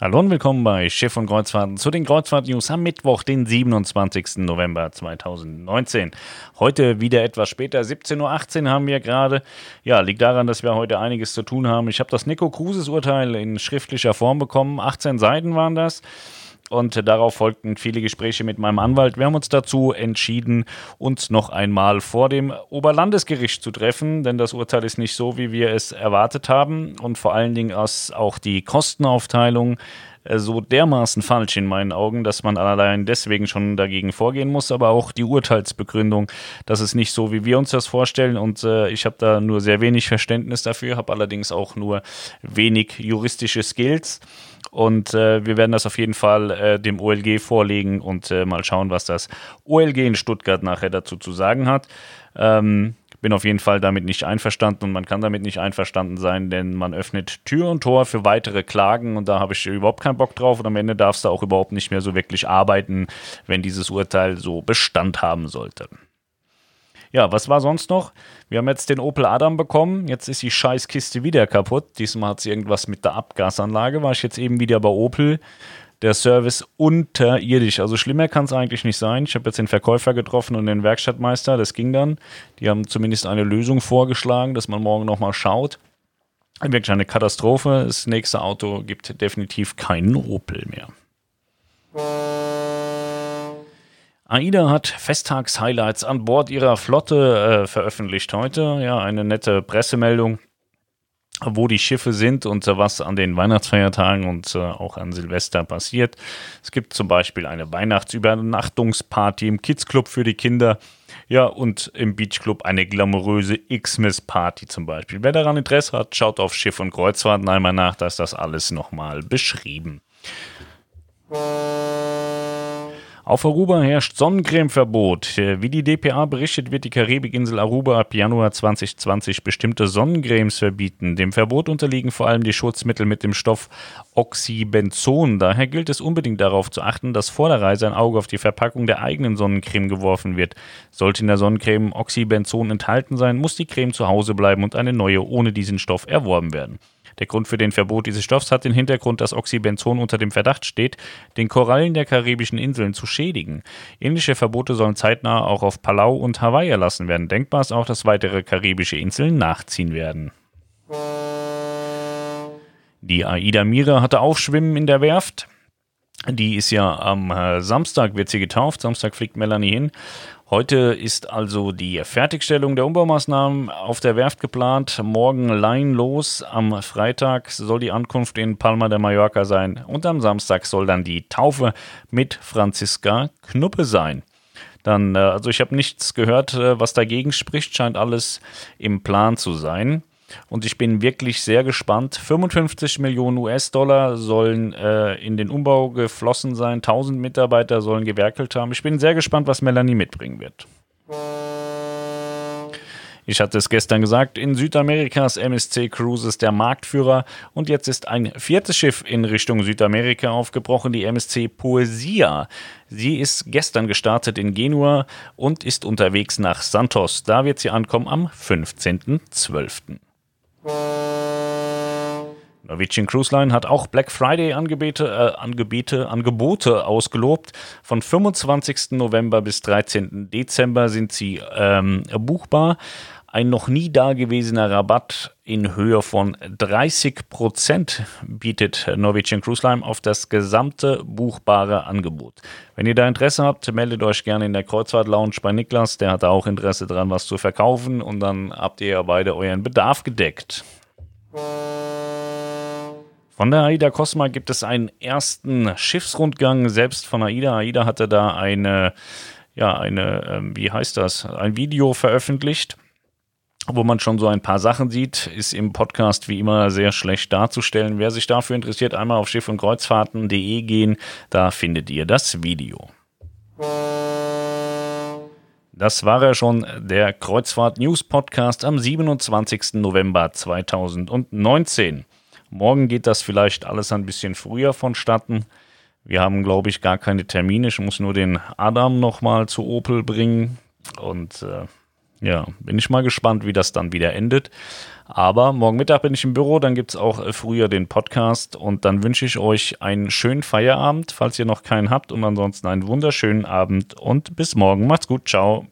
Hallo und willkommen bei Schiff und Kreuzfahrten zu den Kreuzfahrt-News am Mittwoch, den 27. November 2019. Heute wieder etwas später, 17.18 Uhr haben wir gerade. Ja, liegt daran, dass wir heute einiges zu tun haben. Ich habe das Nico Cruises Urteil in schriftlicher Form bekommen. 18 Seiten waren das und darauf folgten viele Gespräche mit meinem Anwalt. Wir haben uns dazu entschieden, uns noch einmal vor dem Oberlandesgericht zu treffen, denn das Urteil ist nicht so, wie wir es erwartet haben. Und vor allen Dingen ist auch die Kostenaufteilung äh, so dermaßen falsch in meinen Augen, dass man allein deswegen schon dagegen vorgehen muss, aber auch die Urteilsbegründung, das ist nicht so, wie wir uns das vorstellen. Und äh, ich habe da nur sehr wenig Verständnis dafür, habe allerdings auch nur wenig juristische Skills und äh, wir werden das auf jeden Fall äh, dem OLG vorlegen und äh, mal schauen, was das OLG in Stuttgart nachher dazu zu sagen hat. Ähm, bin auf jeden Fall damit nicht einverstanden und man kann damit nicht einverstanden sein, denn man öffnet Tür und Tor für weitere Klagen und da habe ich überhaupt keinen Bock drauf und am Ende darfst du auch überhaupt nicht mehr so wirklich arbeiten, wenn dieses Urteil so Bestand haben sollte. Ja, was war sonst noch? Wir haben jetzt den Opel Adam bekommen. Jetzt ist die Scheißkiste wieder kaputt. Diesmal hat sie irgendwas mit der Abgasanlage. War ich jetzt eben wieder bei Opel. Der Service unterirdisch. Also schlimmer kann es eigentlich nicht sein. Ich habe jetzt den Verkäufer getroffen und den Werkstattmeister. Das ging dann. Die haben zumindest eine Lösung vorgeschlagen, dass man morgen nochmal schaut. Wirklich eine Katastrophe. Das nächste Auto gibt definitiv keinen Opel mehr. AIDA hat Festtags-Highlights an Bord ihrer Flotte äh, veröffentlicht heute. Ja, eine nette Pressemeldung, wo die Schiffe sind und äh, was an den Weihnachtsfeiertagen und äh, auch an Silvester passiert. Es gibt zum Beispiel eine Weihnachtsübernachtungsparty im Kids Club für die Kinder. Ja, und im Beach Club eine glamouröse Xmas-Party zum Beispiel. Wer daran Interesse hat, schaut auf Schiff und Kreuzfahrten einmal nach, da ist das alles nochmal beschrieben. Auf Aruba herrscht Sonnencremeverbot. Wie die DPA berichtet, wird die Karibikinsel Aruba ab Januar 2020 bestimmte Sonnencremes verbieten. Dem Verbot unterliegen vor allem die Schutzmittel mit dem Stoff Oxybenzon. Daher gilt es unbedingt darauf zu achten, dass vor der Reise ein Auge auf die Verpackung der eigenen Sonnencreme geworfen wird. Sollte in der Sonnencreme Oxybenzon enthalten sein, muss die Creme zu Hause bleiben und eine neue ohne diesen Stoff erworben werden. Der Grund für den Verbot dieses Stoffs hat den Hintergrund, dass Oxybenzon unter dem Verdacht steht, den Korallen der karibischen Inseln zu schädigen. Ähnliche Verbote sollen zeitnah auch auf Palau und Hawaii erlassen werden. Denkbar ist auch, dass weitere karibische Inseln nachziehen werden. Die Aida Mira hatte Aufschwimmen in der Werft. Die ist ja am äh, Samstag, wird sie getauft. Samstag fliegt Melanie hin. Heute ist also die Fertigstellung der Umbaumaßnahmen auf der Werft geplant. Morgen Line los. Am Freitag soll die Ankunft in Palma de Mallorca sein. Und am Samstag soll dann die Taufe mit Franziska Knuppe sein. Dann, äh, also ich habe nichts gehört, äh, was dagegen spricht. Scheint alles im Plan zu sein. Und ich bin wirklich sehr gespannt. 55 Millionen US-Dollar sollen äh, in den Umbau geflossen sein. 1000 Mitarbeiter sollen gewerkelt haben. Ich bin sehr gespannt, was Melanie mitbringen wird. Ich hatte es gestern gesagt, in Südamerika ist MSC Cruises der Marktführer und jetzt ist ein viertes Schiff in Richtung Südamerika aufgebrochen, die MSC Poesia. Sie ist gestern gestartet in Genua und ist unterwegs nach Santos. Da wird sie ankommen am 15.12. Norwegian Cruise Line hat auch Black Friday Angebote, äh, Angebote, Angebote ausgelobt. Von 25. November bis 13. Dezember sind sie ähm, buchbar. Ein noch nie dagewesener Rabatt in Höhe von 30 Prozent bietet Norwegian Cruise Line auf das gesamte buchbare Angebot. Wenn ihr da Interesse habt, meldet euch gerne in der Kreuzfahrt Lounge bei Niklas. Der hat da auch Interesse dran, was zu verkaufen und dann habt ihr ja beide euren Bedarf gedeckt. Von der AIDA Cosma gibt es einen ersten Schiffsrundgang, selbst von AIDA. AIDA hatte da eine, ja, eine, ähm, wie heißt das, ein Video veröffentlicht wo man schon so ein paar Sachen sieht, ist im Podcast wie immer sehr schlecht darzustellen. Wer sich dafür interessiert, einmal auf schiff- und kreuzfahrten.de gehen, da findet ihr das Video. Das war ja schon der Kreuzfahrt News Podcast am 27. November 2019. Morgen geht das vielleicht alles ein bisschen früher vonstatten. Wir haben, glaube ich, gar keine Termine. Ich muss nur den Adam nochmal zu Opel bringen. Und äh, Ja, bin ich mal gespannt, wie das dann wieder endet. Aber morgen Mittag bin ich im Büro, dann gibt es auch äh, früher den Podcast und dann wünsche ich euch einen schönen Feierabend, falls ihr noch keinen habt und ansonsten einen wunderschönen Abend und bis morgen. Macht's gut, ciao.